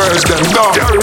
girls them down.